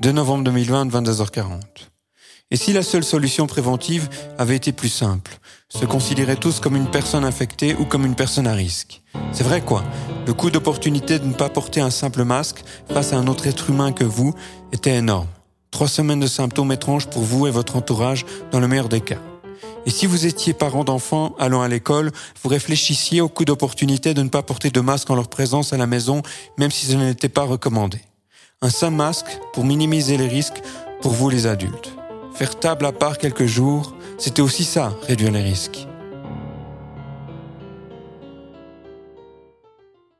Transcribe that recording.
2 novembre 2020, 22h40. Et si la seule solution préventive avait été plus simple Se considérer tous comme une personne infectée ou comme une personne à risque? C'est vrai quoi? Le coût d'opportunité de ne pas porter un simple masque face à un autre être humain que vous était énorme. Trois semaines de symptômes étranges pour vous et votre entourage dans le meilleur des cas. Et si vous étiez parent d'enfants allant à l'école, vous réfléchissiez au coût d'opportunité de ne pas porter de masque en leur présence à la maison, même si ce n'était pas recommandé. Un simple masque pour minimiser les risques pour vous les adultes. Faire table à part quelques jours, c'était aussi ça, réduire les risques.